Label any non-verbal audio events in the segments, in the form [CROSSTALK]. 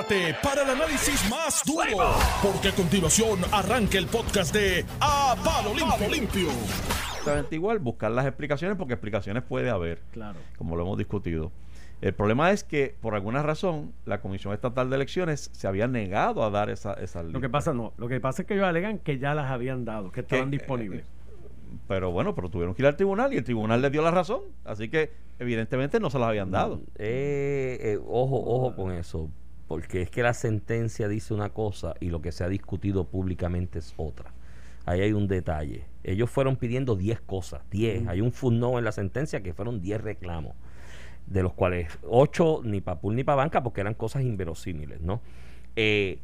Prepárate para el análisis más duro, porque a continuación arranca el podcast de A Palo Limpio. Limpio. Exactamente igual, buscar las explicaciones, porque explicaciones puede haber, Claro. como lo hemos discutido. El problema es que, por alguna razón, la Comisión Estatal de Elecciones se había negado a dar esa, esas Lo que pasa no, lo que pasa es que ellos alegan que ya las habían dado, que estaban Que, disponibles. eh, Pero bueno, pero tuvieron que ir al tribunal y el tribunal les dio la razón. Así que, evidentemente, no se las habían dado. Eh, eh, ojo, ojo con eso, porque es que la sentencia dice una cosa y lo que se ha discutido públicamente es otra. Ahí hay un detalle. Ellos fueron pidiendo 10 cosas, 10. Hay un footnote en la sentencia que fueron 10 reclamos, de los cuales 8 ni para pool ni para banca porque eran cosas inverosímiles, ¿no? Eh,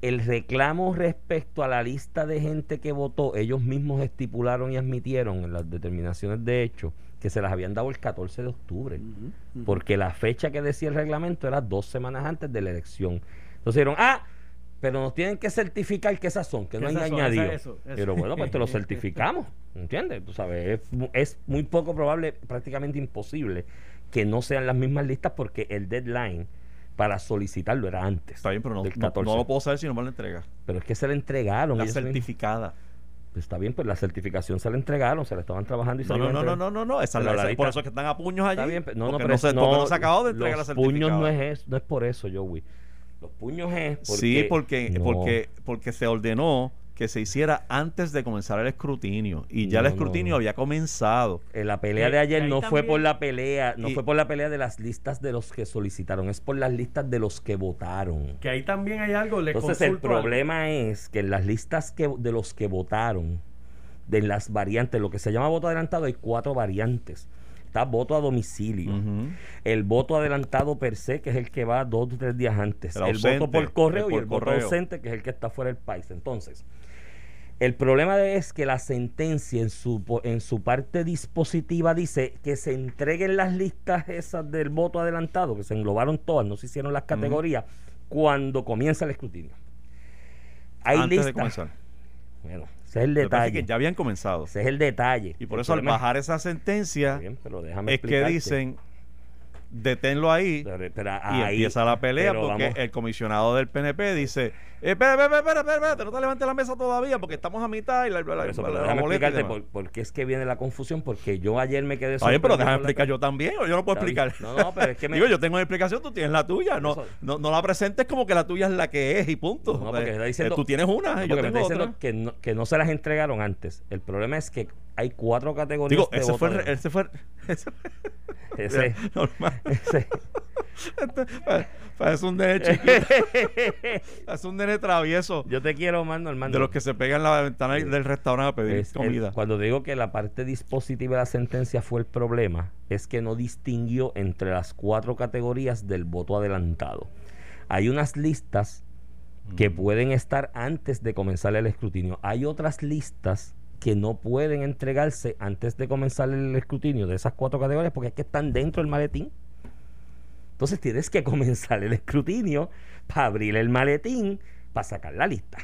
el reclamo respecto a la lista de gente que votó, ellos mismos estipularon y admitieron en las determinaciones de hecho que se las habían dado el 14 de octubre, porque la fecha que decía el reglamento era dos semanas antes de la elección. Entonces dijeron, ah, pero nos tienen que certificar que esas son, que no hay añadido. esa- eso, eso. Pero bueno, pues te lo [LAUGHS] certificamos, ¿entiendes? Tú sabes, es, mu- es muy poco probable, prácticamente imposible, que no sean las mismas listas porque el deadline para solicitarlo era antes. Está bien, pero no, del no- 14. no lo puedo saber si no me lo entrega. Pero es que se le entregaron. La certificada. Está bien, pues la certificación se la entregaron, se la estaban trabajando y se No, la no, no, no, no, no, no. Esa, la por eso es que están a puños allí. Está bien, pero no, no, pero no, se, no, no se acabado de entregar la los puños no es, eso, no es por eso, Joey. Los puños es porque... sí, porque, no. porque, porque se ordenó que se hiciera antes de comenzar el escrutinio. Y ya el escrutinio no. había comenzado. Eh, la pelea de ayer y ahí no fue por la pelea, no y- fue por la pelea de las listas de los que solicitaron, es por las listas de los que votaron. Que ahí también hay algo, le Entonces el algo. problema es que en las listas que, de los que votaron, de las variantes, lo que se llama voto adelantado, hay cuatro variantes. Está voto a domicilio, el voto adelantado per se, que es el que va dos o tres días antes, El el, ausente, voto por correo el y el voto ausente, que es el que está fuera del país. Entonces, el problema de- es que la sentencia en su, en su parte dispositiva dice que se entreguen las listas esas del voto adelantado, que se englobaron todas, no se hicieron las categorías, cuando comienza el escrutinio. Hay antes de listas. comenzar. Bueno, ese es el detalle. que ya habían comenzado. Ese es el detalle. Y por El eso al problema bajar esa sentencia Está bien, pero déjame es que dicen deténlo ahí Pero- pero y empieza la pelea porque vamos- el comisionado del PNP dice eh, espera, espera, espera, espera, no te levantes la mesa todavía porque estamos a mitad y la, la, eso, explicarte por, por qué es que viene la confusión, porque yo ayer me quedé bien, pero déjame explicar yo también, o yo no puedo explicar. No, no, pero es que [LAUGHS] me- Digo, yo tengo una explicación, tú tienes la tuya. No, Eso- no, no la presentes como que la tuya es la que es y punto. No, porque Eh, está diciendo- eh, tú tienes una y yo tengo otra. que no, que no se las entregaron antes. El problema es que hay cuatro categorías Digo, de ese fue, [LAUGHS] ese fue, ese- ese- normal. ese- Es un nene chiquito, [LAUGHS] es un nene travieso Yo te quiero, mano, hermano. de los que se pegan en la ventana del restaurante a pedir Es el- comida. cuando digo que la parte dispositiva de la sentencia fue el problema, es que no distinguió entre las cuatro categorías del voto adelantado. Hay unas listas que Mm. pueden estar antes de comenzar el escrutinio. Hay otras listas que no pueden entregarse antes de comenzar el escrutinio de esas cuatro categorías porque es que están dentro del maletín. Entonces tienes que [LAUGHS] comenzar el escrutinio para abrir el maletín para sacar la lista.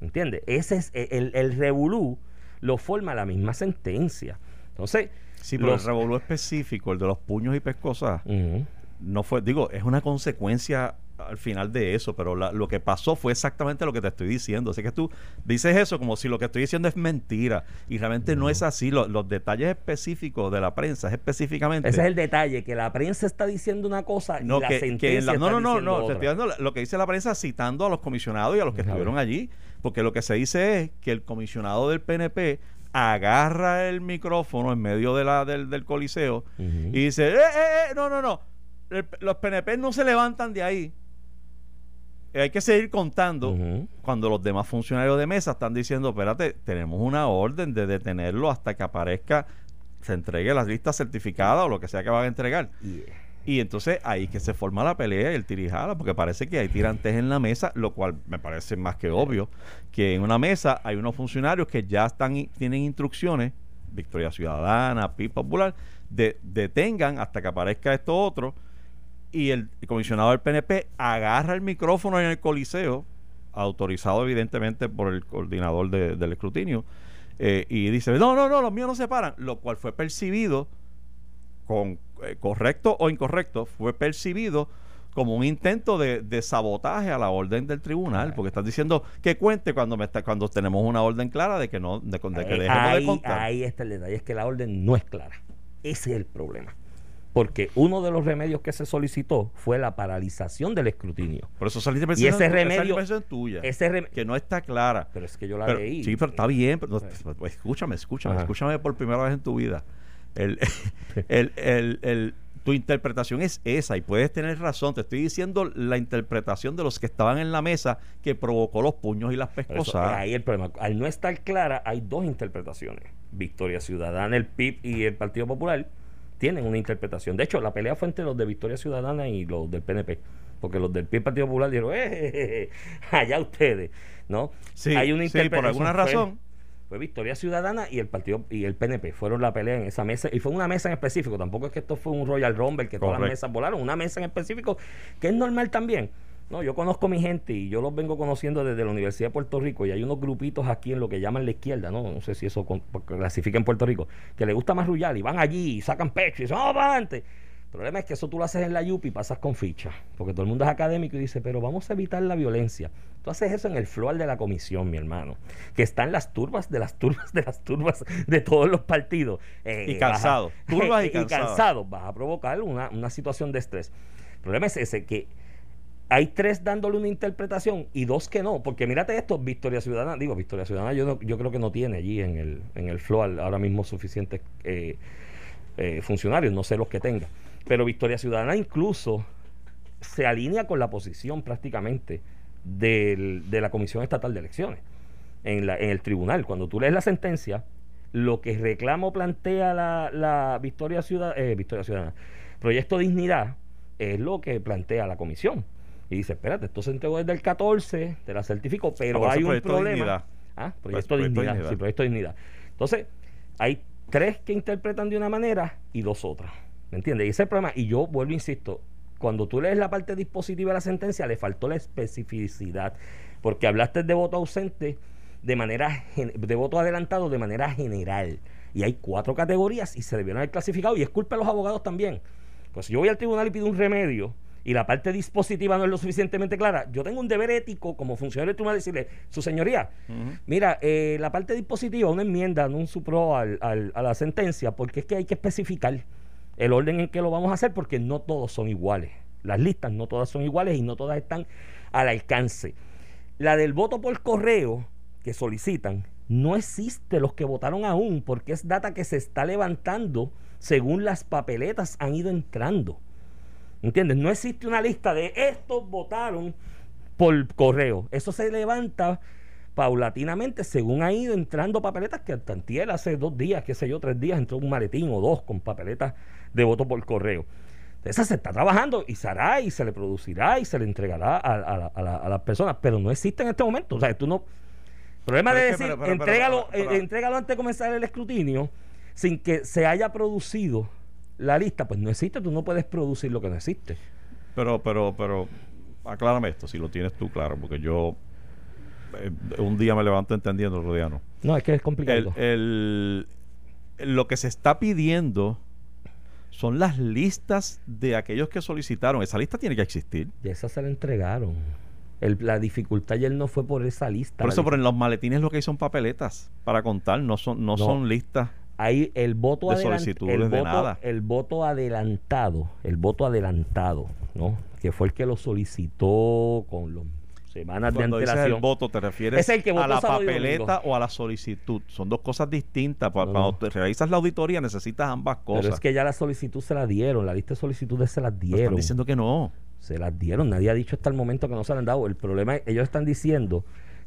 ¿Entiendes? Ese es e, el, el revolú, lo forma la misma sentencia. Entonces, Sí, pero los- el revolú específico, el de los puños y pescosas, Ujú. no fue, digo, es una consecuencia al final de eso, pero la- lo que pasó fue exactamente lo que te estoy diciendo. Así que tú dices eso como si lo que estoy diciendo es mentira y realmente no es así. Lo- los detalles específicos de la prensa es específicamente... ese es el detalle, que la prensa está diciendo una cosa y No, la que, sentencia que en la- no, está no, no, no, te estoy dando lo que dice la prensa citando a los comisionados y a los que estuvieron allí, porque lo que se dice es que el comisionado del PNP agarra el micrófono en medio de la, del, del coliseo y dice, eh, eh, eh, no, no, no, El- los PNP no se levantan de ahí. Eh, Hay que seguir contando cuando los demás funcionarios de mesa están diciendo, espérate, tenemos una orden de detenerlo hasta que aparezca, se entregue las listas certificadas o lo que sea que van a entregar. Yeah. Y entonces ahí que se forma la pelea y el tirijala, porque parece que hay tirantes en la mesa, lo cual me parece más que obvio, que en una mesa hay unos funcionarios que ya están tienen instrucciones, Victoria Ciudadana, PIB Popular, de detengan hasta que aparezca esto otro, y el, comisionado del PNP agarra el micrófono en el coliseo, autorizado evidentemente por el coordinador de- del escrutinio, eh, y dice, no, no, no, los míos no se paran, lo cual fue percibido con eh, correcto o incorrecto, fue percibido como un intento de, de sabotaje a la orden del tribunal, porque estás diciendo que cuente cuando me está, cuando tenemos una orden clara de que no de, de que ahí, dejemos de ahí- contar. ahí está el detalle, es que la orden no es clara. Ese es el problema. Porque uno de los remedios que se solicitó fue la paralización del escrutinio. Por eso esa lista de Y ese esa remedio- interpretación es tuya, Ese rem- que no está clara. pero es que yo la Pero- leí. sí, pero está bien. pero no, pues, escúchame, escúchame, Ajá. escúchame por primera vez en tu vida. El, [LAUGHS] el- el- el- tu interpretación es esa y puedes tener razón. Te estoy diciendo la interpretación de los que estaban en la mesa que provocó los puños y las eso, pescosadas. ahí el problema. Al no estar clara, hay dos interpretaciones. Victoria Ciudadana, el PIB y el Partido Popular tienen una interpretación. De hecho, la pelea fue entre los de Victoria Ciudadana y los del PNP. Porque los del PIB Partido Popular dijeron, ¡eh! Allá ustedes. ¿No? Sí, hay una sí, por interpretación. alguna razón. Fue Victoria Ciudadana y el partido y el PNP fueron la pelea en esa mesa y fue una mesa en específico, tampoco es que esto fue un Royal Rumble que todas las mesas volaron, una mesa en específico que es normal también. No, yo conozco a mi gente y yo los vengo conociendo desde la Universidad de Puerto Rico y hay unos grupitos aquí en lo que llaman la izquierda, no, no sé si eso con- clasifica en Puerto Rico, que les gusta más rullar y van allí y sacan pecho y dicen, "Vamos para adelante." El problema es que eso tú lo haces en la YUP y pasas con ficha, porque todo el mundo es académico y dice, pero vamos a evitar la violencia. Tú haces eso en el floor de la comisión, mi hermano, que están las turbas de las turbas de las turbas de todos los partidos. Eh, Y a- turbas y [LAUGHS] y cansados. Vas a provocar una, una situación de estrés. El problema es ese, que hay tres dándole una interpretación y dos que no. Porque mírate esto, Victoria Ciudadana, digo, Victoria Ciudadana yo, no- yo creo que no tiene allí en el, en el floor ahora mismo suficientes eh, eh, funcionarios, no sé los que tenga. Pero Victoria Ciudadana incluso se alinea con la posición prácticamente del- de la Comisión Estatal de Elecciones en, la- en el tribunal. Cuando tú lees la sentencia, lo que reclamo plantea la, la Victoria, Ciudad, eh, Victoria Ciudadana, Proyecto Dignidad, es lo que plantea la comisión. Y dice, espérate, esto se entregó desde el 14, te la certifico, pero Ah, hay un problema. Ah, Pues, proyecto, Proyecto dignidad, Dignidad. sí, proyecto dignidad. Entonces, hay tres que interpretan de una manera y dos otras. ¿Me entiendes? Y ese es el problema. Y yo vuelvo, insisto, cuando tú lees la parte dispositiva de la sentencia, le faltó la especificidad. Porque hablaste de voto ausente de manera de voto adelantado de manera general. Y hay cuatro categorías y se debieron haber clasificado. Y es culpa de los abogados también. Pues si yo voy al tribunal y pido un remedio y la parte dispositiva no es lo suficientemente clara, yo tengo un deber ético como funcionario del tribunal de decirle, su señoría, mira, eh, la parte dispositiva, una enmienda, no un supro al- al- a la sentencia, porque es que hay que especificar el orden en que lo vamos a hacer, porque no todos son iguales. Las listas no todas son iguales y no todas están al alcance. La del voto por correo que solicitan no existe los que votaron aún, porque es data que se está levantando según las papeletas han ido entrando. ¿Entiendes? No existe una lista de estos votaron por correo. Eso se levanta paulatinamente según ha ido entrando papeletas que hasta antier, hace dos días, qué sé yo, tres días, entró un maletín o dos con papeletas de voto por correo. Esa se está trabajando y se hará y se le producirá y se le entregará a, a la- a la- a las personas, pero no existe en este momento. O sea, tú no... Problema Pero de decir, pero- pero- pero- entrégalo, pero- eh, entrégalo antes de comenzar el escrutinio sin que se haya producido la lista, pues no existe, tú no puedes producir lo que no existe. Pero, pero, pero, aclárame esto, si lo tienes tú claro, porque yo eh, un día me levanto entendiendo, otro día no. No, es que es complicado. El, el- lo que se está pidiendo son las listas de aquellos que solicitaron. Esa lista tiene que existir. Y esa se la entregaron. El- la dificultad ayer no fue por esa lista. Por eso, dif- por en los maletines lo que hay son papeletas para contar, no son, no, No. son listas. Ahí el voto de adelant- el de voto, nada. el voto adelantado, el voto adelantado, ¿no? Que fue el que lo solicitó con los semanas Cuando de dices antelación. el voto, te refieres Es el que a la papeleta o a la solicitud. Son dos cosas distintas. No, Cuando no. realizas la auditoría necesitas ambas Pero cosas. es que ya la solicitud se la dieron, la lista de solicitudes se las Pero están dieron. diciendo que no. Se las dieron, nadie ha dicho hasta el momento que no se las han dado. El problema es, ellos están diciendo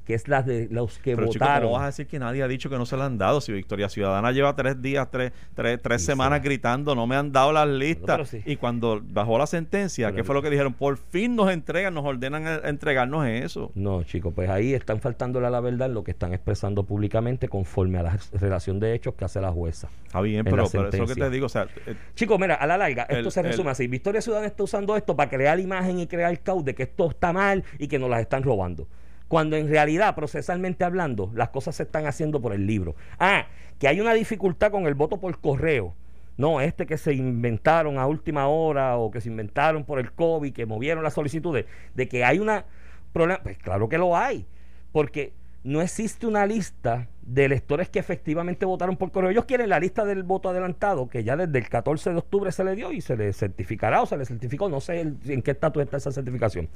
que es las de los que Pero chico, votaron. ¿cómo vas a decir que nadie ha dicho que no se la han dado? Si Victoria Ciudadana lleva tres días, tres, tres, tres Sí, semanas sí. gritando, no me han dado las listas. pero sí. Y cuando bajó la sentencia, ¿qué fue lo que dijeron? Por fin nos entregan, nos ordenan entregarnos eso. No, chicos, pues ahí están faltándole a la verdad lo que están expresando públicamente conforme a la relación de hechos que hace la jueza. Está bien, En pero, la pero eso es lo que te digo. O sea, eh, Chicos, mira, a la larga, esto El- se resume el- así. Victoria Ciudadana está usando esto para crear imagen y crear caos de que esto está mal y que nos las están robando. Cuando en realidad, procesalmente hablando, las cosas se están haciendo por el libro. Ah, que hay una dificultad con el voto por correo. no, este que se inventaron a última hora o que se inventaron por el COVID, que movieron las solicitudes, de que hay una problema, pues claro que lo hay, porque no existe una lista de electores que efectivamente votaron por correo. Ellos quieren la lista del voto adelantado, que ya desde el 14 de octubre se le dio y se le certificará o se le certificó, no sé en qué estatus está esa certificación,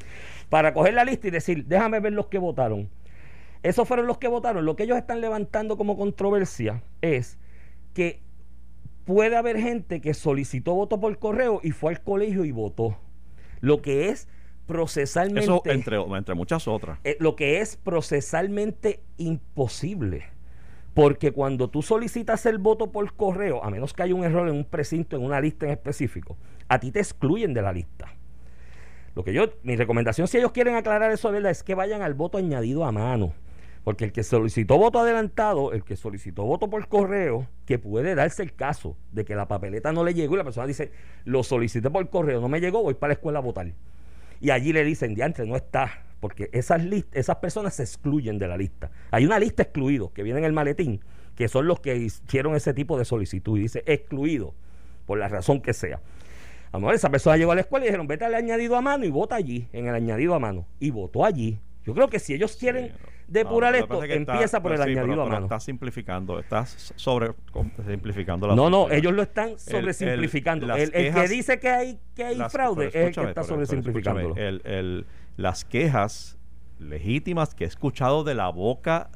para coger la lista y decir, déjame ver los que votaron. Esos fueron los que votaron. Lo que ellos están levantando como controversia es que puede haber gente que solicitó voto por correo y fue al colegio y votó. Lo que es procesalmente Eso entre, entre muchas otras. eh, lo que es procesalmente imposible. Porque cuando tú solicitas el voto por correo, a menos que haya un error en un precinto, en una lista en específico, a ti te excluyen de la lista. Lo que yo, mi recomendación, si ellos quieren aclarar eso de verdad, es que vayan al voto añadido a mano. Porque el que solicitó voto adelantado, el que solicitó voto por correo, que puede darse el caso de que la papeleta no le llegó y la persona dice, lo solicité por correo, no me llegó, voy para la escuela a votar. Y allí le dicen, diantre, no está, porque esas, list- esas personas se excluyen de la lista. Hay una lista excluidos que viene en el maletín, que son los que hicieron ese tipo de solicitud. Y dice excluido, por la razón que sea. A lo mejor esa persona llegó a la escuela y dijeron, vete al añadido a mano y vota allí, en el añadido a mano. Y votó allí. Yo creo que si ellos quieren Sí. Depurar No, que esto, es que está- empieza por el pues sí, añadido a mano. Estás simplificando, estás sobre simplificando la No, no, ellos lo están el- sobresimplificando. las El, el que quejas- dice que hay, que hay Las- fraude es el que está sobresimplificándolo. el- el- las quejas legítimas que he escuchado de la boca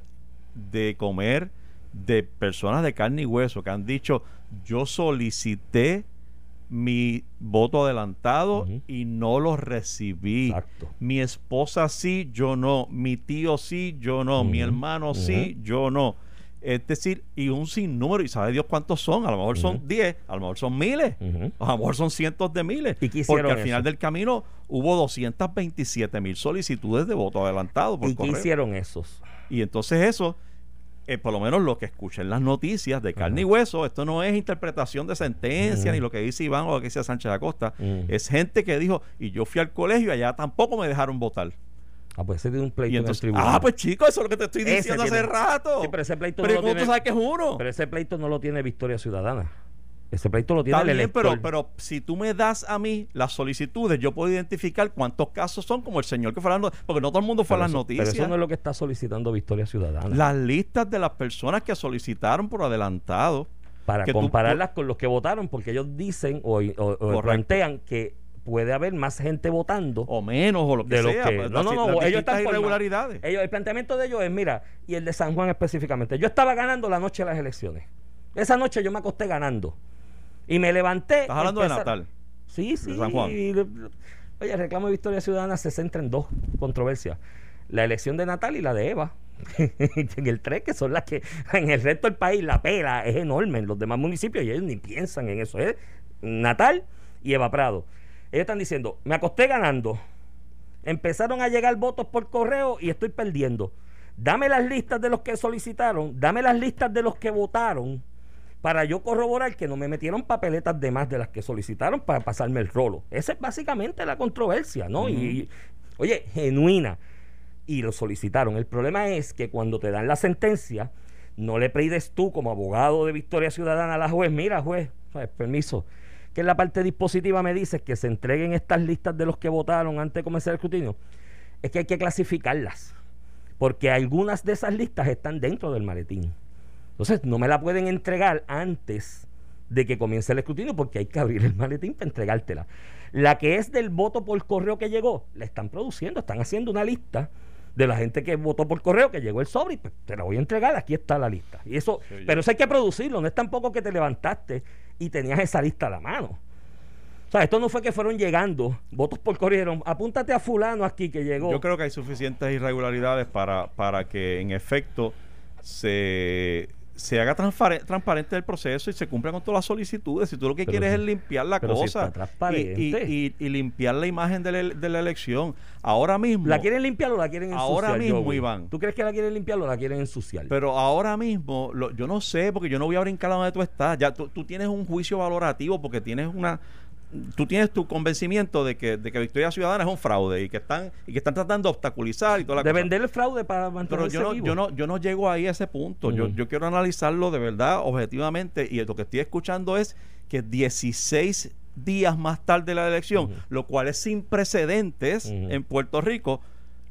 de comer de personas de carne y hueso que han dicho yo solicité mi voto adelantado y no lo recibí. Exacto. Mi esposa sí, yo no. Mi tío sí, yo no. Mi hermano sí, yo no. Es decir, y un sinnúmero, y sabe Dios cuántos son. A lo mejor son Ujú. 10, a lo mejor son miles, a lo mejor son cientos de miles. ¿Y qué hicieron porque al final eso? del camino hubo 227 mil solicitudes de voto adelantado por ¿Y qué hicieron esos? Y entonces eso, eh, por lo menos lo que escuché en las noticias de carne y hueso, esto no es interpretación de sentencia, ni lo que dice Iván o lo que dice Sánchez Acosta. Ujú. Es gente que dijo, y yo fui al colegio y allá tampoco me dejaron votar. Ah, pues ese tiene un pleito en el tribunal. ah, pues chicos, eso es lo que te estoy Ese diciendo tiene- hace rato. Sí, pero ese pleito Pero no lo ¿cómo tiene- tú sabes que es uno? Pero ese pleito no lo tiene Victoria Ciudadana. Ese pleito lo tiene Está el bien, elector. pero, pero si tú me das a mí las solicitudes, yo puedo identificar cuántos casos son, como el señor que fue hablando, porque no todo el mundo fue Pero a las eso- noticias. Pero eso no es lo que está solicitando Victoria Ciudadana. Las listas de las personas que solicitaron por adelantado. para tú- compararlas con los que votaron, porque ellos dicen o, o- plantean que puede haber más gente votando. o menos o lo que De lo sea. que- pues, no, no, las- no, las ellos están por- irregularidades. Ellos, el planteamiento de ellos es, mira, y el de San Juan específicamente. Yo estaba ganando la noche de las elecciones. Esa noche yo me acosté ganando. Y me levanté. Estás hablando de Natal. Sí, sí. de San Juan. y Oye, el reclamo de Victoria Ciudadana se centra en dos controversias. La elección de Natal y la de Eva. [LAUGHS] en el 3, que son las que en el resto del país la pela es enorme en los demás municipios y ellos ni piensan en eso. Es Natal y Eva Prado. Ellos están diciendo, me acosté ganando. Empezaron a llegar votos por correo y estoy perdiendo. Dame las listas de los que solicitaron, dame las listas de los que votaron para yo corroborar que no me metieron papeletas de más de las que solicitaron para pasarme el rolo. Esa es básicamente la controversia, ¿no? y, oye, genuina. Y lo solicitaron. El problema es que cuando te dan la sentencia, no le pides tú como abogado de Victoria Ciudadana a la juez, mira juez, permiso, que en la parte dispositiva me dices que se entreguen estas listas de los que votaron antes de comenzar el escrutinio. Es que hay que clasificarlas, porque algunas de esas listas están dentro del maletín. Entonces, no me la pueden entregar antes de que comience el escrutinio porque hay que abrir el maletín para entregártela. La que es del voto por correo que llegó, la están produciendo, están haciendo una lista de la gente que votó por correo, que llegó el sobre, y pues, te la voy a entregar, aquí está la lista. Y eso, Sí, pero eso hay que producirlo, no es tampoco que te levantaste y tenías esa lista a la mano. O sea, esto no fue que fueron llegando votos por correo, dijeron, apúntate a fulano aquí que llegó. Yo creo que hay suficientes irregularidades para, para que en efecto se, se haga transparente el proceso y se cumpla con todas las solicitudes. Si tú lo que Pero quieres si- es limpiar la si cosa transparente. y, y- y- y limpiar la imagen de la, de la elección. Ahora mismo, ¿La quieren limpiar o la quieren ensuciar? Ahora mismo? Iván. ¿Tú crees que la quieren limpiar o la quieren ensuciar? pero ahora mismo, lo- yo no sé, porque yo no voy a brincar a donde tú estás. Ya tú, tú tienes un juicio valorativo porque tienes una tú tienes tu convencimiento de que, de que Victoria Ciudadana es un fraude y que están y que están tratando de obstaculizar y toda la De cosa. vender el fraude para Pero mantenerse yo no, vivo. yo no, yo no llego ahí a ese punto. yo, yo quiero analizarlo de verdad, objetivamente, y lo que estoy escuchando es que 16 días más tarde de la elección, lo cual es sin precedentes en Puerto Rico,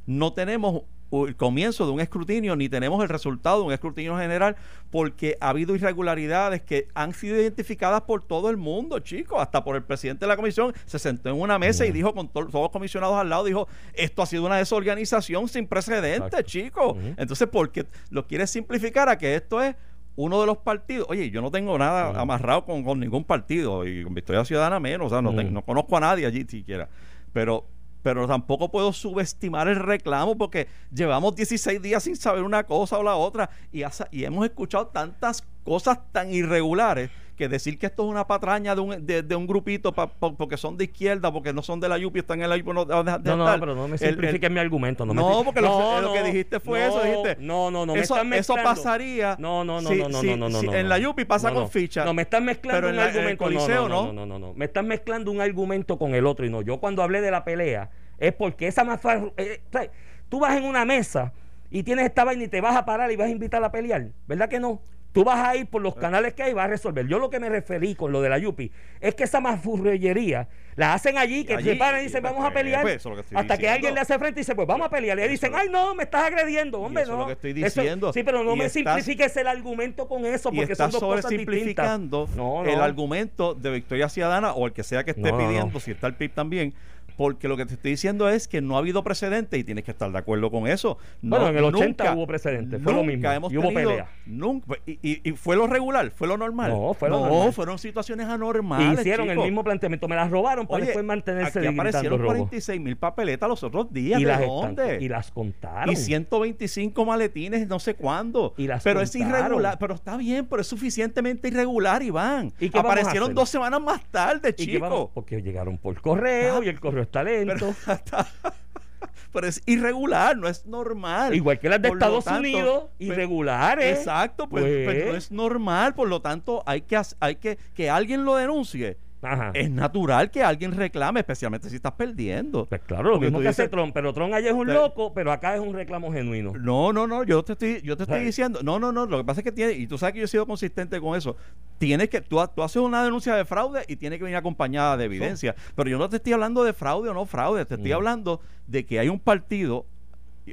no tenemos el comienzo de un escrutinio ni tenemos el resultado de un escrutinio general porque ha habido irregularidades que han sido identificadas por todo el mundo, chicos, hasta por el presidente de la comisión se sentó en una mesa y dijo con to- todos los comisionados al lado, dijo, esto ha sido una desorganización sin precedentes, chicos. Ujú. Entonces, porque lo quiere simplificar a que esto es uno de los partidos. Oye, yo no tengo nada amarrado con, con ningún partido y con Victoria Ciudadana menos, o sea, no, no conozco a nadie allí siquiera. Pero pero tampoco puedo subestimar el reclamo porque llevamos 16 días sin saber una cosa o la otra y, hemos escuchado tantas cosas tan irregulares que decir que esto es una patraña de un, de, de un grupito pa- porque son de izquierda, porque no son de la YUPI, están en la YUPI, no, de No, no, pero no me simplifiques mi argumento. No, me No, estoy- porque lo- lo que dijiste fue eso, dijiste, No, no, no. me eso, eso pasaría. No, no, no, si- no, no, si- no, no, no, si no, En no. la YUPI pasa No, con no. ficha. No, me estás mezclando Pero en un la- en el argumento. No, Coliseo, no, ¿no? no, no, no, no. Me estás mezclando un argumento con el otro. Y no, yo cuando hablé de la pelea es porque esa más eh, trae- tú vas en una mesa y tienes esta vaina y te vas a parar y vas a invitar a pelear. ¿Verdad que no? Tú vas a ir por los canales que hay y vas a resolver. Yo lo que me referí con lo de la Yupi es que esa mafurrellería la hacen allí, que Allí, se paran y y dicen vamos a pelear. pues, que hasta que alguien le hace frente y dice, pues vamos a pelear. Y Eso dicen, ay no, me estás agrediendo, hombre, eso es no. lo que estoy Eso- diciendo. sí, pero no Y me estás- simplifiques el argumento con eso, y porque estás son dos cosas distintas. sobresimplificando No, el no. argumento de Victoria Ciudadana o el que sea que esté No, no, pidiendo, no. si está el PIB también, porque lo que te estoy diciendo es que no ha habido precedente y tienes que estar de acuerdo con eso. No, Bueno, en el 80 nunca- hubo precedente, fue lo mismo, hemos y hubo tenido- pelea. Nunca, y, y- y fue lo regular, fue lo normal. No, fue lo no, normal. fueron situaciones Y anormales. hicieron el chicos. mismo planteamiento, me las robaron para Oye, después mantenerse aquí aparecieron robo. 46 mil papeletas los otros días. Y ¿De las, dónde? están- y las contaron. Y 125 maletines, no sé cuándo. Y las pero es irregular, pero está bien, pero es suficientemente irregular, Iván. ¿Y Aparecieron dos semanas más tarde, ¿Y qué vamos? chico. Porque llegaron por correo Ah, y el correo está lento. [LAUGHS] Pero es irregular, no es normal. Igual que las de Por Estados tanto, Unidos, pues, irregulares. Exacto, pues, Pues. pues no es normal, por lo tanto hay que hay que que alguien lo denuncie. Ajá. Es natural que alguien reclame, especialmente si estás perdiendo. Pues claro, lo Porque mismo que hace dices- Trump, pero Trump allá es un loco, pero acá es un reclamo genuino. No, no, no, yo te estoy, yo te estoy diciendo, no, no, no, lo que pasa es que tiene, y tú sabes que yo he sido consistente con eso, tienes que, tú, tú haces una denuncia de fraude y tiene que venir acompañada de evidencia, pero yo no te estoy hablando de fraude o no fraude, te estoy hablando de que hay un partido,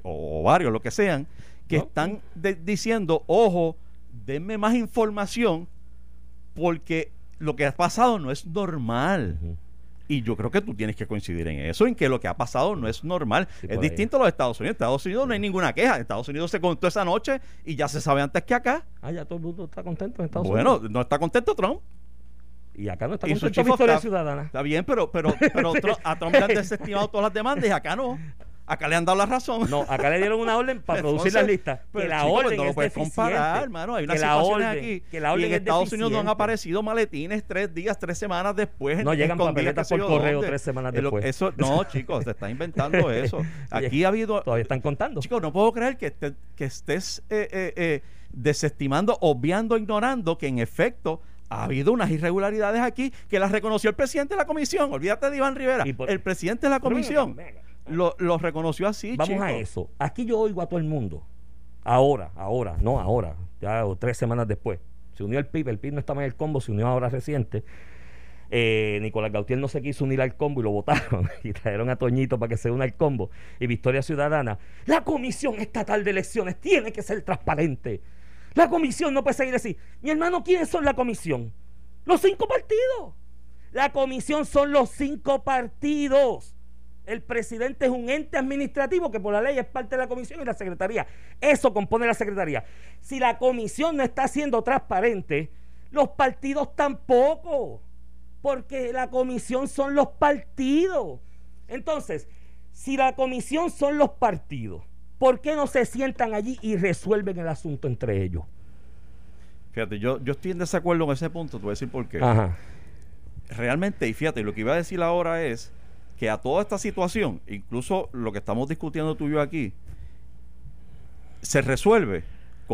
o, varios, lo que sean, que No. están de- diciendo, ojo, denme más información, porque lo que ha pasado no es normal. Y yo creo que tú tienes que coincidir en eso, en que lo que ha pasado no es normal. Sí, es distinto a los Estados Unidos. En Estados Unidos no hay ninguna queja. En Estados Unidos se contó esa noche y ya se sabe antes que acá. Ah, ya todo el mundo está contento en Estados bueno, Unidos. no está contento Trump. Y acá no está contento Victoria. Ciudadana. Está bien, pero, pero, pero [LAUGHS] Trump- a Trump le han desestimado todas las demandas y acá no. Acá le han dado la razón. No, acá le dieron una orden para [LAUGHS] producir las listas. pero, que la chico, pues, orden no lo es puedes comparar, hermano. Hay unas Que la situaciones orden- aquí. que la y orden en es Estados Unidos no han aparecido maletines tres días, tres semanas después. No llegan papeletas por correo dónde. tres semanas después. Eso, no, [LAUGHS] chicos, se está inventando [LAUGHS] eso. Aquí ha habido Todavía están contando. Chicos, no puedo creer que, esté- que estés eh, eh, eh, desestimando, obviando, ignorando que en efecto ha habido unas irregularidades aquí que las reconoció el presidente de la comisión. Olvídate de Iván Rivera. Y por- el presidente de la comisión. Lo, lo reconoció así. Vamos a eso. Aquí yo oigo a todo el mundo. Ahora, ahora, no ahora, ya o tres semanas después. Se unió el PIB, el PIB no estaba en el combo, se unió ahora reciente. Eh, Nicolás Gautier no se quiso unir al combo y lo votaron [LAUGHS] y trajeron a Toñito para que se una al combo. Y Victoria Ciudadana, la Comisión Estatal de Elecciones tiene que ser transparente. La comisión no puede seguir así. Mi hermano, ¿quiénes son la comisión? Los cinco partidos. La comisión son los cinco partidos. El presidente es un ente administrativo que por la ley es parte de la comisión y la secretaría. Eso compone la secretaría. Si la comisión no está siendo transparente, los partidos tampoco. Porque la comisión son los partidos. Entonces, si la comisión son los partidos, ¿por qué no se sientan allí y resuelven el asunto entre ellos? Fíjate, yo, yo estoy en desacuerdo con ese punto. Te voy a decir por qué. Ajá. realmente, y fíjate, lo que iba a decir ahora es que a toda esta situación, incluso lo que estamos discutiendo tú y yo aquí, se resuelve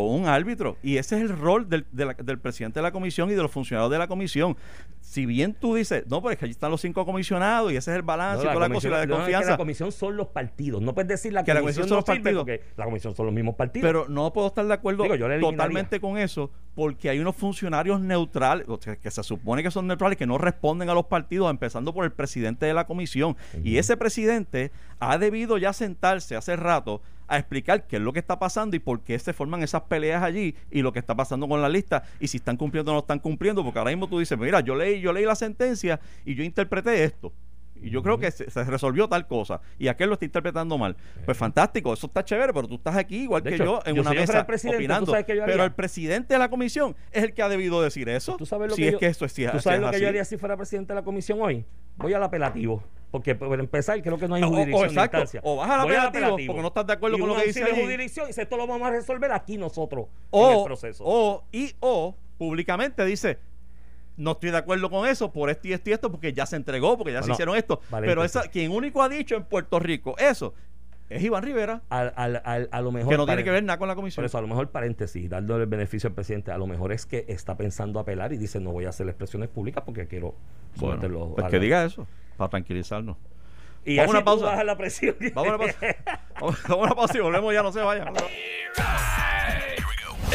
con un árbitro. Y ese es el rol del, de la- del presidente de la comisión y de los funcionarios de la comisión. Si bien tú dices, no, pero es que allí están los cinco comisionados y ese es el balance No, y toda la cosa y comisión- la de no, es que confianza. la comisión son los partidos. No puedes decir la Que la comisión, comisión son no los partidos. porque la comisión son los mismos partidos. Pero no puedo estar de acuerdo Digo, yo totalmente con eso, porque hay unos funcionarios neutrales, o sea, que se supone que son neutrales, que no responden a los partidos, empezando por el presidente de la comisión. Y ese presidente ha debido ya sentarse hace rato a explicar qué es lo que está pasando y por qué se forman esas peleas allí y lo que está pasando con la lista y si están cumpliendo o no están cumpliendo, porque ahora mismo tú dices, mira, yo leí, yo leí la sentencia y yo interpreté esto. Y yo creo que se, se resolvió tal cosa. Y aquel lo está interpretando mal. Pues fantástico, eso está chévere, pero tú estás aquí igual De que hecho, yo en yo una mesa el presidente, ¿tú opinando. Pero el presidente de la comisión es el que ha debido decir eso. ¿Tú sabes lo si que es yo, que eso es, ¿tú si sabes es lo que así. yo haría si fuera presidente de la comisión hoy? Voy al apelativo. Porque por empezar, creo que no hay O- o- jurisdicción de exacto. instancia. O vas al apelativo porque no estás de acuerdo Y con lo que dice allí. jurisdicción y dice, esto lo vamos a resolver aquí nosotros en o, el proceso. o y o públicamente dice no estoy de acuerdo con eso por esto y esto y esto porque ya se entregó porque ya se hicieron esto vale, pero esa, quien único ha dicho en Puerto Rico eso es Iván Rivera Al- al- al- a lo mejor que no tiene que ver nada con la Por comisión eso, a lo mejor, paréntesis, dándole el beneficio al presidente, a lo mejor es que está pensando apelar y dice, no voy a hacer expresiones públicas porque quiero Bueno, someterlo pues a que la- diga eso para tranquilizarnos Y Vamos a una pausa. la presión. vamos a una pausa [LAUGHS] vamos vamos a una pausa y volvemos ya no se vayan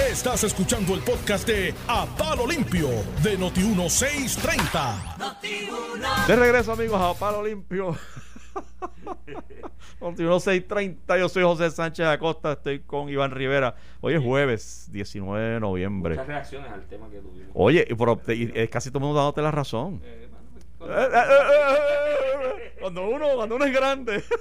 Estás escuchando el podcast de A Palo Limpio de Noti1630. De regreso, amigos, a Palo Limpio. [LAUGHS] Continuo 630. Yo soy José Sánchez Acosta. Estoy con Iván Rivera. Hoy es jueves 19 de noviembre. Muchas reacciones al tema que tuvimos. Oye, y- y casi todo el mundo dándote la razón. Eh, eh, eh, eh, eh, Cuando uno, cuando uno es grande. [LAUGHS]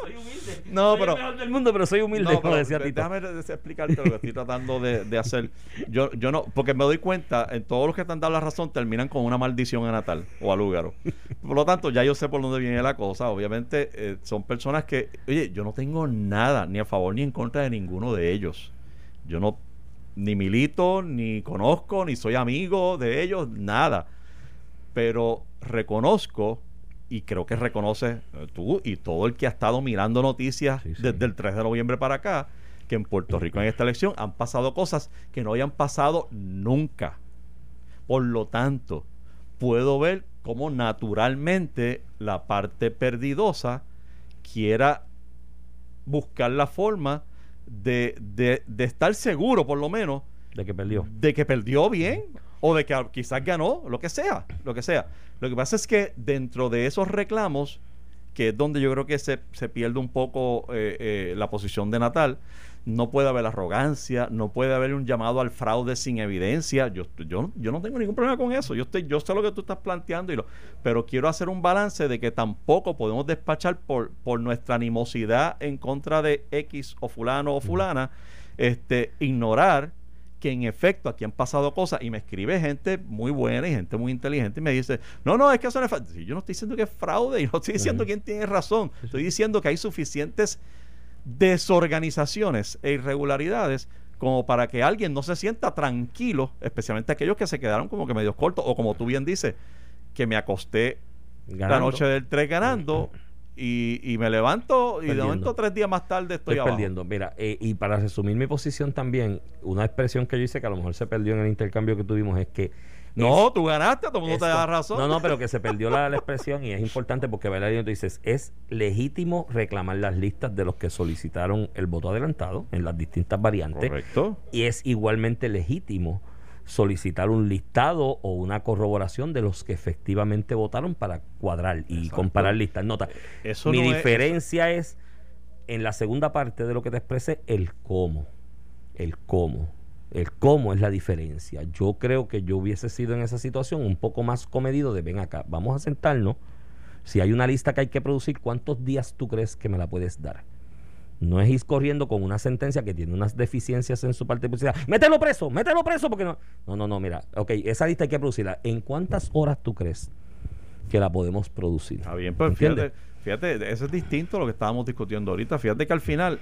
Soy humilde. No, soy pero- el mejor del mundo, pero soy humilde, No, pero decía Tito. déjame explicarte lo que estoy tratando de, de hacer. Yo, yo no, porque me doy cuenta, en todos los que te han dado la razón terminan con una maldición a Natal o a Lúgaro. Por lo tanto, ya yo sé por dónde viene la cosa. Obviamente, eh, son personas que, oye, yo no tengo nada, ni a favor ni en contra de ninguno de ellos. Yo no, ni milito, ni conozco, ni soy amigo de ellos, nada. Pero reconozco, y creo que reconoces eh, tú y todo el que ha estado mirando noticias Sí, sí. desde el 3 de noviembre para acá, que en Puerto Rico en esta elección han pasado cosas que no hayan pasado nunca. Por lo tanto, puedo ver cómo naturalmente la parte perdidosa quiera buscar la forma de, de- de estar seguro, por lo menos, De que perdió. de que perdió bien o de que quizás ganó, lo que sea, lo que sea. Lo que pasa es que dentro de esos reclamos, que es donde yo creo que se, se pierde un poco eh, eh, la posición de Natal, no puede haber arrogancia, no puede haber un llamado al fraude sin evidencia. Yo, yo, yo no tengo ningún problema con eso. Yo estoy, yo sé lo que tú estás planteando, y lo, pero quiero hacer un balance de que tampoco podemos despachar por, por nuestra animosidad en contra de X o fulano o fulana, este, ignorar que en efecto aquí han pasado cosas y me escribe gente muy buena y gente muy inteligente y me dice, no, no, es que eso no es fraude. Yo no estoy diciendo que es fraude y no estoy diciendo quién tiene razón. Estoy diciendo que hay suficientes desorganizaciones e irregularidades como para que alguien no se sienta tranquilo, especialmente aquellos que se quedaron como que medio cortos o como tú bien dices, que me acosté la noche del 3 ganando y, y me levanto y de momento tres días más tarde estoy, Estoy abajo. perdiendo. Mira, eh, y para resumir mi posición también, una expresión que yo hice que a lo mejor se perdió en el intercambio que tuvimos es que. No, tú ganaste, todo el mundo te esto- da razón. No, no, pero que se perdió la, la expresión y es importante porque ¿verdad? tú dices, es legítimo reclamar las listas de los que solicitaron el voto adelantado en las distintas variantes Correcto. y es igualmente legítimo solicitar un listado o una corroboración de los que efectivamente votaron para cuadrar y Exacto. comparar listas. Nota, Eso mi no es- diferencia es, en la segunda parte de lo que te expresé, el cómo. El cómo. El cómo es la diferencia. Yo creo que yo hubiese sido en esa situación un poco más comedido de ven acá, vamos a sentarnos. Si hay una lista que hay que producir, ¿cuántos días tú crees que me la puedes dar? No es ir corriendo con una sentencia que tiene unas deficiencias en su parte de publicidad. Mételo preso, mételo preso, porque no. No, no, no, mira. Ok, esa lista hay que producirla. ¿En cuántas horas tú crees que la podemos producir? Está bien, pues ¿Entiendes? fíjate, fíjate, eso es distinto a lo que estábamos discutiendo ahorita. Fíjate que al final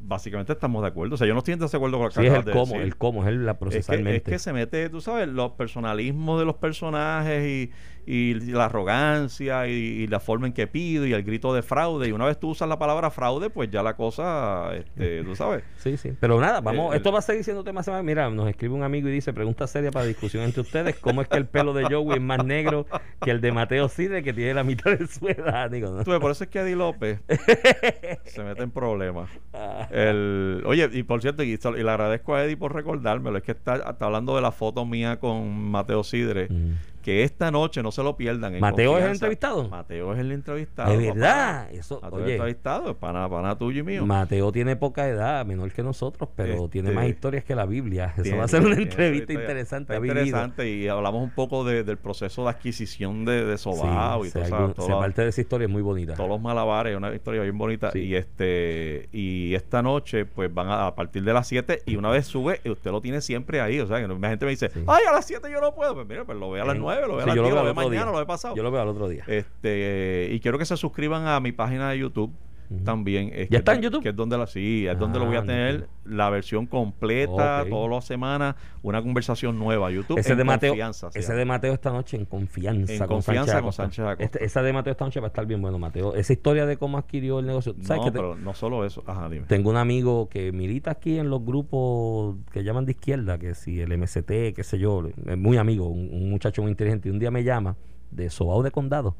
básicamente estamos de acuerdo. O sea, yo no estoy en desacuerdo con lo que Sí, es el de cómo, decir. el cómo, es el la Es que, procesalmente. es que se mete, tú sabes, los personalismos de los personajes y, y la arrogancia y, y la forma en que pido y el grito de fraude. Y una vez tú usas la palabra fraude, pues ya la cosa, este, tú sabes. [LAUGHS] Sí, sí. Pero nada, vamos, El- esto va a seguir siendo tema semana. Mira, nos escribe un amigo y dice, pregunta seria para discusión entre ustedes, ¿cómo es que el pelo de Joey es más negro que el de Mateo Sidre, que tiene la mitad de su edad? Digo, ¿no? Tú por eso es que Eddie López se mete en problemas. [LAUGHS] El, oye, y por cierto, y, y le agradezco a Eddie por recordármelo, es que está, está hablando de la foto mía con Mateo Sidre que esta noche no se lo pierdan. ¿Mateo es el entrevistado? Mateo es el entrevistado. De verdad. Eso, Mateo es el entrevistado, es pana, pana, tuyo y mío. Mateo tiene poca edad, menor que nosotros, pero este, tiene más historias que la Biblia. Eso va a ser una entrevista interesante. Interesante, y hablamos un poco de, del proceso de adquisición de, de sobao y todo, algún, todo, parte de esa historia es muy bonita. Todos los malabares, una historia bien bonita. Y este y esta noche, pues van a, a partir de las 7 y una vez sube, usted lo tiene siempre ahí. O sea, que la gente me dice, ay, a las 7 yo no puedo. Pues mira, pues lo ve a las 9 live, lo veo, sí, yo lo veo, al mañana, día. lo veo pasado. Yo lo veo al otro día. Este, y quiero que se suscriban a mi página de YouTube, también. es ¿Ya que está es en YouTube? Que es donde la sí, es donde lo voy Ah, a tener la versión completa Ok. todas las semanas, una conversación nueva. YouTube Ese en de Mateo, confianza. se ese de Mateo esta noche en confianza, En con confianza Sánchez con. Sánchez Acosta. Este- esa de Mateo esta noche va a estar bien bueno, Mateo. Esa historia de cómo adquirió el negocio. ¿Sabes No, que te- pero no solo eso. Ajá, dime. Tengo un amigo que milita aquí en los grupos que llaman de izquierda, que si el MST, qué sé yo, es muy amigo, un, un muchacho muy inteligente. Y un día me llama de Sobao de Condado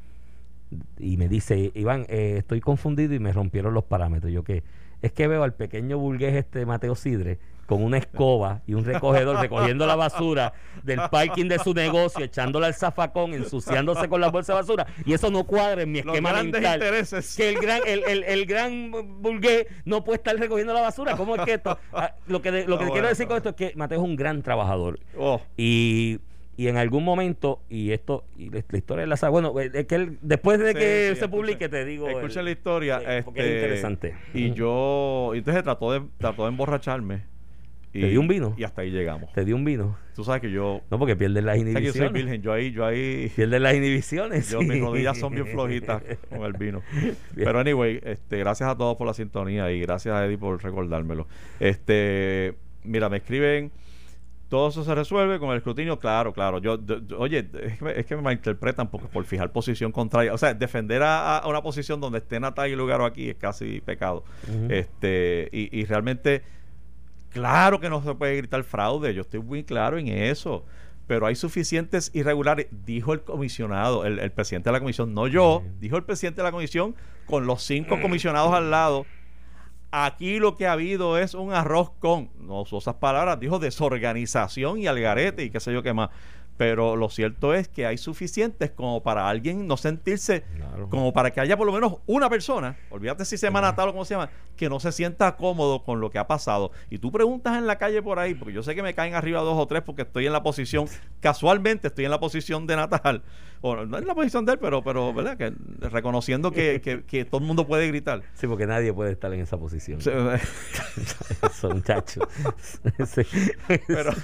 y me dice, Iván, eh, estoy confundido y me rompieron los parámetros. Yo que es que veo al pequeño burgués este Mateo Sidre con una escoba y un recogedor [LAUGHS] recogiendo la basura del parking de su negocio, echándola al zafacón, ensuciándose con la bolsa de basura. Y eso no cuadra en mi Los esquema mental intereses. que el gran el, el, el gran burgués no puede estar recogiendo la basura. ¿Cómo es que esto? Ah, lo que, de- lo que Ah, quiero bueno, decir con esto es que Mateo es un gran trabajador. Oh, Y, y en algún momento, y esto, y la, la historia de la saga, bueno, es que él, después de Sí, que sí, se publique, te digo. Escuchen el- la historia. eh, porque es este, interesante. Y yo. Entonces trató de, trató de emborracharme. Y, ¿Te dio un vino? Y hasta ahí llegamos. Te di un vino. Tú sabes que yo. No, porque pierdes las que yo soy inhibiciones. virgen. Yo ahí, yo ahí. Pierdes las inhibiciones. Yo, mis rodillas son bien flojitas con el vino. [LAUGHS] Pero anyway, este, gracias a todos por la sintonía y gracias a Eddie por recordármelo. Este, mira, me escriben, todo eso se resuelve con el escrutinio, claro, claro. Yo, oye, es que, me, es que me malinterpretan porque por fijar posición contraria, o sea, defender a, a una posición donde esté Natalia y Lugaro aquí es casi pecado. Este, y, y realmente, claro que no se puede gritar fraude, yo estoy muy claro en eso. Pero hay suficientes irregulares, dijo el comisionado, el, el presidente de la comisión, no yo, dijo el presidente de la comisión con los cinco [CLEARS THROAT] comisionados al lado. Aquí lo que ha habido es un arroz con, no usó esas palabras, dijo desorganización y algarete y qué sé yo qué más. Pero lo cierto es que hay suficientes como para alguien no sentirse, Claro. como para que haya por lo menos una persona, olvídate si se llama Natal o cómo se llama, que no se sienta cómodo con lo que ha pasado. Y tú preguntas en la calle por ahí, porque yo sé que me caen arriba dos o tres porque estoy en la posición, [LAUGHS] casualmente estoy en la posición de Natal, o no en la posición de él, pero, pero [LAUGHS] ¿verdad? Que, reconociendo que, que- que todo el mundo puede gritar. Sí, porque nadie puede estar en esa posición. Se- Eso, muchacho. Sí. Pero [LAUGHS]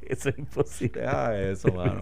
Eso es imposible. deja eso, [LAUGHS] mano.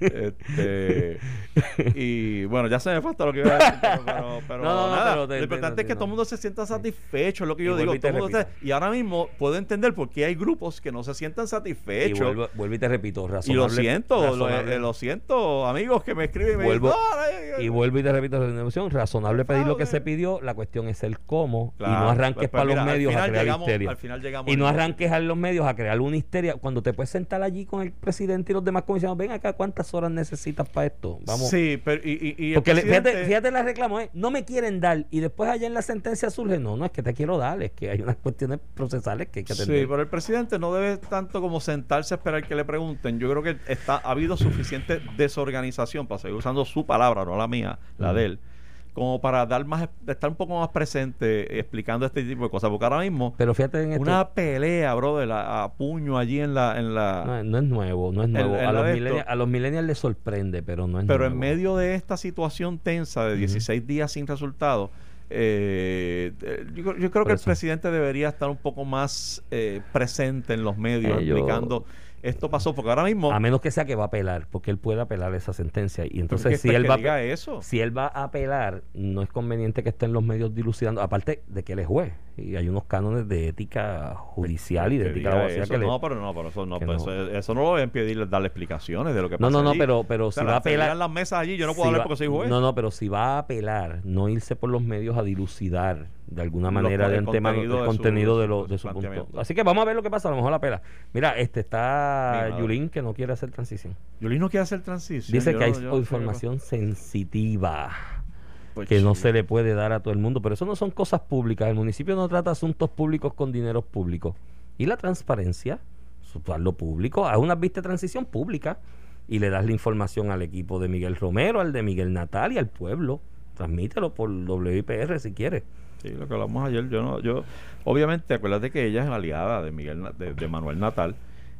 Este, [LAUGHS] y bueno, ya se me falta lo que iba a decir, pero, pero, [LAUGHS] pero No, nada. pero te lo importante es que todo el mundo se sienta satisfecho, es lo que yo Y digo. y todo mundo se- y ahora mismo puedo entender por qué hay grupos que no se sientan Y satisfechos. vuelvo, vuelvo y te repito, Y razonable. lo siento, lo, razonable- eh, lo siento, amigos que me escriben y me Vuelvo- dicen, "No, ay, ay, Y vuelvo y te repito, razonable pedir lo que se pidió, la cuestión es el cómo y no arranques pues, para mira, los medios a crear llegamos- histeria. al final llegamos y no arranques a los medios a crear una histeria cuando te puedes sentar allí con el presidente y los demás comisionados, ven acá, ¿cuántas horas necesitas para esto? Vamos. Sí, pero y, y- y Porque fíjate, presidente- fíjate la reclamo, ¿eh? no me quieren dar y después allá en la sentencia surge, no, no es que te quiero dar, es que hay unas cuestiones procesales que hay que atender. Sí, pero el presidente no debe tanto como sentarse a esperar que le pregunten. Yo creo que está, ha habido suficiente desorganización, para seguir usando su palabra, no la mía, la de él, como para dar más, estar un poco más presente explicando este tipo de cosas. Porque ahora mismo, Pero fíjate en esto, una pelea, brother, a, a puño allí en la... En la no, no es nuevo, no es nuevo. a, los millennials, esto- a los millennials les sorprende, pero no es pero nuevo. en medio de esta situación tensa de 16 días sin resultado, eh, eh, yo, yo creo que el presidente debería estar un poco más eh, presente en los medios, Eh, yo- explicando esto pasó, porque ahora mismo... A menos que sea que va a apelar, porque él puede apelar esa sentencia. Y entonces, si él, va a, diga eso. si él va a apelar, no es conveniente que estén los medios dilucidando. Aparte de que él es juez. Y hay unos cánones de ética judicial y de ética eso. que le- No, pero no, pero eso no, pues no. Eso, eso no lo va a impedir darle explicaciones de lo que No, pasa no, no, allí. pero, pero O sea, si va a apelar. las mesas allí, yo no puedo si hablar va- porque soy juez. No, no, pero si va a apelar, no irse por los medios a dilucidar de alguna manera el del tema, contenido de contenido de, de lo- su de su punto. Así que vamos a ver lo que pasa, a lo mejor apela. Mira, este está. Yulín que no quiere hacer transición. Yulín no quiere hacer transición. Dice yo que hay yo información sensitiva pues, que no se le puede dar a todo el mundo, pero eso no son cosas públicas. El municipio no trata asuntos públicos con dineros públicos. Y la transparencia, lo público, haz una vista de transición pública y le das la información al equipo de Miguel Romero, al de Miguel Natal y al pueblo. Transmítelo por WIPR si quieres. Sí, lo que hablamos ayer, yo no, yo, obviamente, acuérdate que ella es aliada de Miguel, de, de Manuel Natal,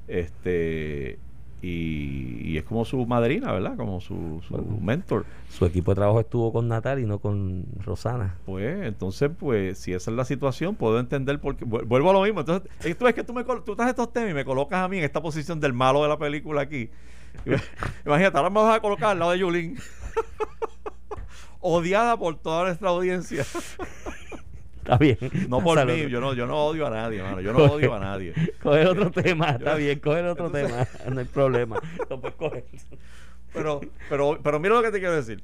este, y, y es como su madrina, ¿verdad? Como su, su Bueno. mentor. Su equipo de trabajo estuvo con Natal y no con Rosana. Pues, entonces, pues, si esa es la situación, puedo entender por qué. vu- Vuelvo a lo mismo. Entonces, tú ves que tú me tú traes estos temas y me colocas a mí en esta posición del malo de la película aquí. [LAUGHS] Imagínate, ahora me vas a colocar al lado de Yulín. [LAUGHS] Odiada por toda nuestra audiencia. [LAUGHS] Está bien. No [LAUGHS] por Pásalo. mí, yo no, yo no odio a nadie, mano. Yo no odio a nadie. [LAUGHS] Coger otro [LAUGHS] tema, está Yo- bien, coger otro Entonces- tema, no hay problema. Lo puedes coger. Pero, pero, pero mira lo que te quiero decir.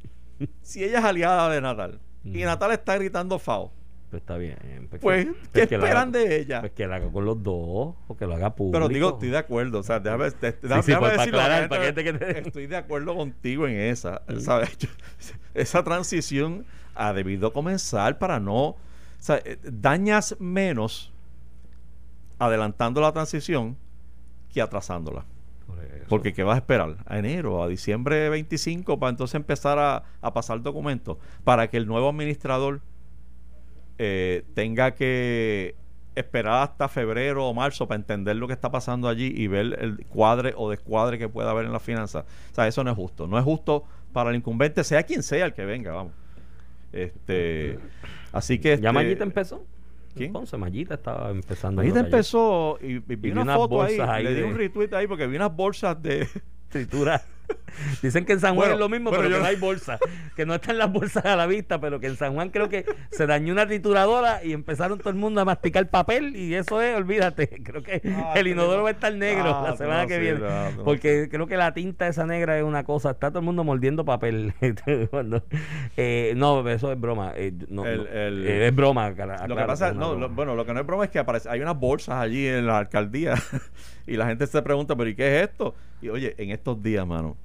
Si ella es aliada de Natal y. Natal está gritando FAO, Pues está bien. pues, que- ¿qué que lo esperan haga- de ella? Pues que lo haga con los dos, o que lo haga público. Pero digo, estoy de acuerdo. O sea, déjame, te- te- déjame sí, pues, decirlo la aclarar, gente, que te- que te- Estoy de acuerdo contigo en esa. ¿sabes? Yo- esa transición ha debido comenzar para no. O sea, eh, dañas menos adelantando la transición que atrasándola. Por. Porque ¿qué vas a esperar? A enero, a diciembre 25, para entonces empezar a, a pasar documentos, para que el nuevo administrador eh, tenga que esperar hasta febrero o marzo para entender lo que está pasando allí y ver el cuadre o descuadre que pueda haber en las finanzas. O sea, eso no es justo. No es justo para el incumbente, sea quien sea el que venga, vamos. Este, [LAUGHS] así que... ¿Ya este, Mayita empezó? ¿Quién? Entonces, Mayita estaba empezando. Mayita empezó y, y vi vi una unas foto ahí, bolsas ahí le di de- un retweet ahí porque vi unas bolsas de... Tritura. [LAUGHS] Dicen que en San Juan Bueno, es lo mismo, bueno, pero yo que no hay [LAUGHS] bolsa. Que no están las bolsas a la vista, pero que en San Juan creo que se dañó una trituradora y empezaron todo el mundo a masticar papel y eso es, olvídate. [LAUGHS] Creo que Ah, el inodoro va a estar negro Ah, la semana no, que sí, viene. no. Porque creo que la tinta esa negra es una cosa. Está todo el mundo mordiendo papel. Cuando- eh, no, eso es broma. eh, El- eh, es broma. cara- Lo que pasa, no, lo- bueno, lo que no es broma es que aparece, hay unas bolsas allí en la alcaldía y la gente se pregunta, pero ¿y qué es esto? Y oye, en estos días, mano,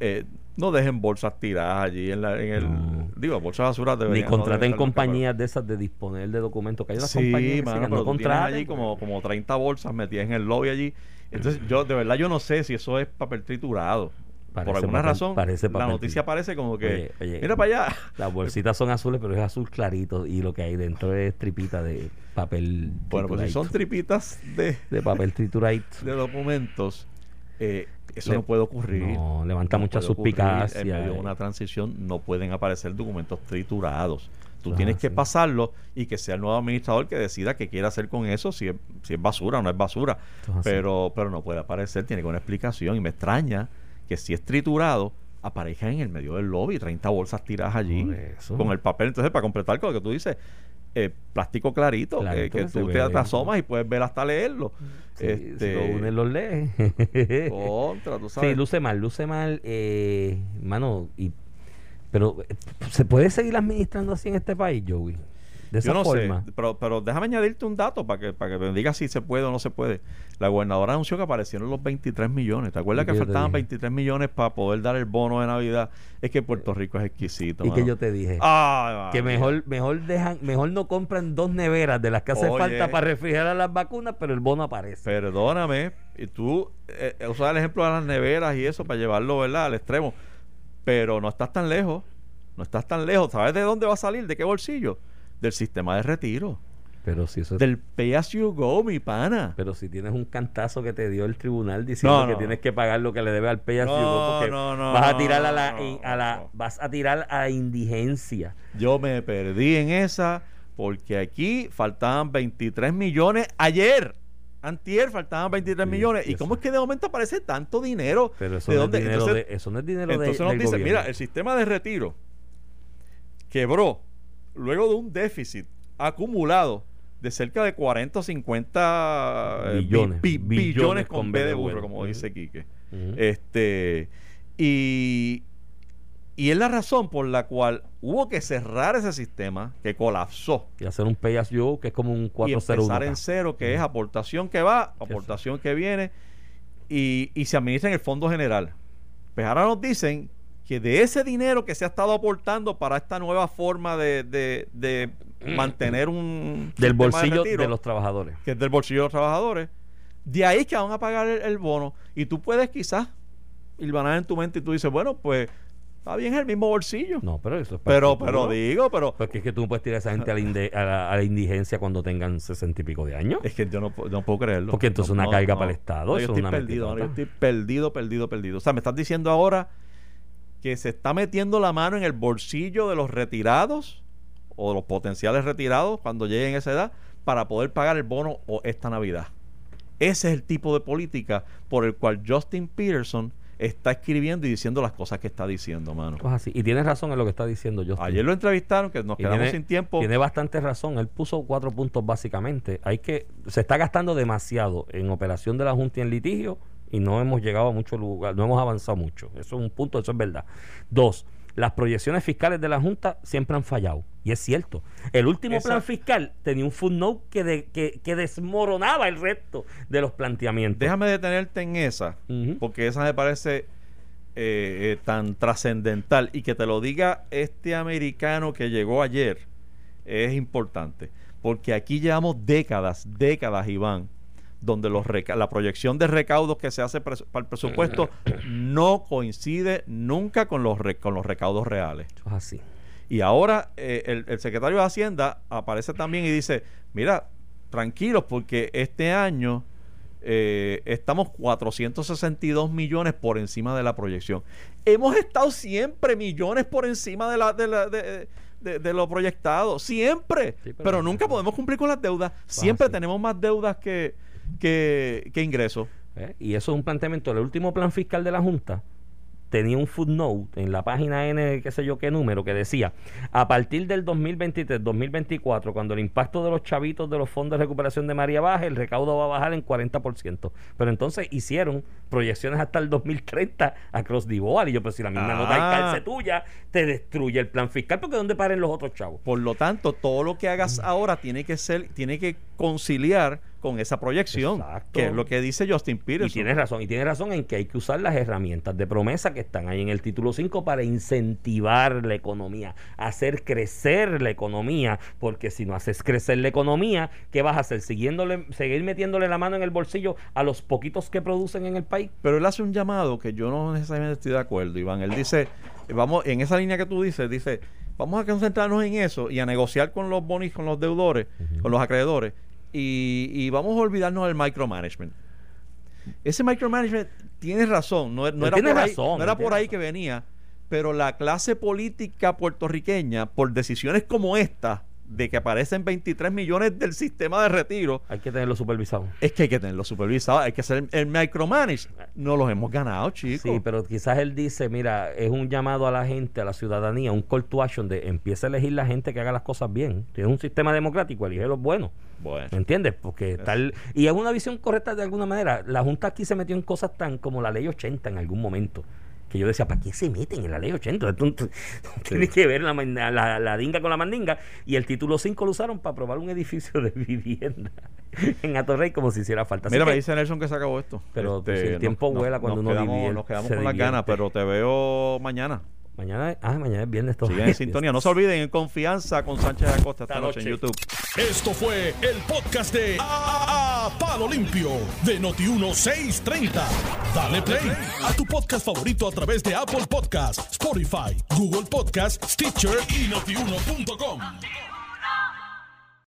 eh, no dejen bolsas tiradas allí en, la, en el... No. Digo, bolsas de basura Ni deberían... no contraten compañías de esas de disponer de documentos. Que hay unas compañías Sí, mano, sí, que no allí como, como 30 bolsas metidas en el lobby allí. Entonces, yo de verdad yo no sé si eso es papel triturado. Parece Por alguna papel- razón, parece la noticia parece como que... Oye, oye. mira para allá. [LAUGHS] Las bolsitas son azules, pero es azul clarito. Y lo que hay dentro es tripita de papel Bueno, pues si son tripitas de, de papel trituradito. [LAUGHS] de documentos, eh, eso Le- no puede ocurrir. No, levanta mucha puede ocurrir. suspicacia. En medio de eh. una transición no pueden aparecer documentos triturados. Tú tienes que pasarlo y que sea el nuevo administrador que decida qué quiere hacer con eso, si es, si es basura o no es basura. Pero, pero no puede aparecer, tiene que una explicación. Y me extraña que si es triturado, aparezca en el medio del lobby 30 bolsas tiradas allí con el papel. Entonces, para completar con lo que tú dices, eh, plástico clarito, que- Clarito que, tú te, te asomas y puedes ver hasta leerlo. Sí, este, si lo unes, los lees. contra, tú sabes. Sí, luce mal, luce mal, eh, mano, y, pero eh, ¿se puede seguir administrando así en este país, Joey? De esa Yo no forma. sé, pero, pero déjame añadirte un dato para que, para que me digas si se puede o no se puede. La gobernadora anunció que aparecieron los 23 millones. ¿Te acuerdas ¿Y que faltaban dije? 23 millones para poder dar el bono de Navidad? Es que Puerto Rico es exquisito. y que yo te dije que mejor mejor dejan mejor no compran dos neveras de las que hace Oye. falta para refrigerar las vacunas, pero el bono aparece. Perdóname, y tú eh, eh, usas el ejemplo de las neveras y eso para llevarlo, ¿verdad? Al extremo. Pero no estás tan lejos. No estás tan lejos. ¿Sabes de dónde va a salir? ¿De qué bolsillo? Del sistema de retiro. Pero si eso es- Del pay as you go, mi pana. pero si tienes un cantazo que te dio el tribunal diciendo No, que tienes que pagar lo que le debe al pay as you No, go, porque no, no, vas a tirar a la, a la vas a tirar a indigencia. Yo me perdí en esa porque aquí faltaban 23 millones ayer. Antier faltaban 23 Sí, millones. ¿Y eso. cómo es que de momento aparece tanto dinero? Pero eso ¿De no, dónde? Es dinero Entonces- de, eso no es dinero de- Entonces nos del dice, gobierno. mira, el sistema de retiro quebró luego de un déficit acumulado de cerca de 40 o 50 eh, bi- Billones, bi- billones billones con B de burro, como dice Quique. Este, y, y es la razón por la cual hubo que cerrar ese sistema que colapsó y hacer un pay as you que es como un y 401. empezar en cero, que es aportación que va, aportación que viene, y, y se administra en el Fondo General. Pues ahora nos dicen que de ese dinero que se ha estado aportando para esta nueva forma de, de- de mantener un del de bolsillo retiro, de los trabajadores. que es del bolsillo de los trabajadores, de ahí que van a pagar el, el bono. Y tú puedes quizás hilvanar en tu mente y tú dices, bueno, pues está bien el mismo bolsillo. No, pero eso es para pero, pero digo, pero Porque es que tú no puedes tirar a esa gente a la, inde- a la- a la indigencia cuando tengan sesenta y pico de años. Es que yo no, no puedo creerlo. Porque entonces No, una no, carga para el Estado, No, yo eso es estoy una perdido, yo estoy perdido, perdido, perdido. O sea, me estás diciendo ahora que se está metiendo la mano en el bolsillo de los retirados o los potenciales retirados cuando lleguen a esa edad para poder pagar el bono o esta Navidad. Ese es el tipo de política por el cual Justin Peterson está escribiendo y diciendo las cosas que está diciendo, mano. Pues así. Y tienes razón en lo que está diciendo Justin. Ayer lo entrevistaron, que nos quedamos tiene- sin tiempo. Tiene bastante razón. Él puso cuatro puntos básicamente. Hay que se está gastando demasiado en operación de la Junta y en litigio y no hemos llegado a mucho lugar, no hemos avanzado mucho. Eso es un punto, eso es verdad. Dos, las proyecciones fiscales de la Junta siempre han fallado. Y es cierto. El último plan fiscal tenía un footnote que, de- que, que desmoronaba el resto de los planteamientos. Déjame detenerte en esa, porque esa me parece eh, eh, tan trascendental y que te lo diga este americano que llegó ayer es importante, porque aquí llevamos décadas, décadas, Iván, donde los la proyección de recaudos que se hace para el presupuesto no coincide nunca con los, re- con los recaudos reales. Es así. Y ahora eh, el, el secretario de Hacienda aparece también y dice, mira, tranquilos porque este año eh, estamos 462 millones por encima de la proyección. Hemos estado siempre millones por encima de, la, de, la- de- de- de lo proyectado, siempre. Sí, pero- pero, nunca podemos cumplir con las deudas. Siempre así. tenemos más deudas que, que, que ingresos. ¿eh? Y eso es un planteamiento. El último plan fiscal de la Junta tenía un footnote en la página N, qué sé yo qué número, que decía, a partir del 2023-2024, cuando el impacto de los chavitos de los fondos de recuperación de María baje, el recaudo va a bajar en 40%. Pero entonces hicieron proyecciones hasta el 2030 across the board. Y yo, pues si la misma Ah. nota de calce tuya, te destruye el plan fiscal, porque ¿dónde paren los otros chavos? Por lo tanto, todo lo que hagas ahora tiene que ser, tiene que conciliar con esa proyección, Exacto. que es lo que dice Justin Y Peterson. tienes razón, y tienes razón en que hay que usar las herramientas de promesa que están ahí en el título 5 para incentivar la economía, hacer crecer la economía, porque si no haces crecer la economía, ¿qué vas a hacer? Siguiéndole, seguir metiéndole la mano en el bolsillo a los poquitos que producen en el país. Pero él hace un llamado que yo no necesariamente estoy de acuerdo, Iván. Él dice, vamos, en esa línea que tú dices, dice, vamos a concentrarnos en eso y a negociar con los bonis, con los deudores, con los acreedores, y, y vamos a olvidarnos del micromanagement. Ese micromanagement tiene razón, no, no era, por, ahí, no era por ahí razón. que venía, pero la clase política puertorriqueña, por decisiones como esta, de que aparecen 23 millones del sistema de retiro, Hay que tenerlo supervisado. es que hay que tenerlo supervisado, hay que hacer el, micromanage. No los hemos ganado, chicos. Sí, pero quizás él dice, mira, es un llamado a la gente, a la ciudadanía, un call to action de empieza a elegir la gente que haga las cosas bien. Tienes un sistema democrático, elige los buenos. Bueno. ¿Me entiendes? Porque tal. Y es una visión correcta de alguna manera. La Junta aquí se metió en cosas tan como la ley 80 en algún momento. Que yo decía, ¿para qué se meten en la ley 80? Esto no- tiene que ver la, la, la dinga con la mandinga. Y el título 5 lo usaron para aprobar un edificio de [LAUGHS] vivienda en Atorrey como si hiciera falta. Así Mira, me dice Nelson que se acabó esto. Pero, pues, si el tiempo vuela cuando nos uno quedamos, Nos quedamos con las ganas, pero te veo mañana. Mañana, ah, mañana es viernes todavía. Sigan en sintonía. No se olviden, en confianza con Sánchez Acosta esta Esta noche en. YouTube. Esto fue el podcast de A, A- Palo Limpio de Noti1630. Dale play a tu podcast favorito a través de Apple Podcasts, Spotify, Google Podcasts, Stitcher y notiuno.com.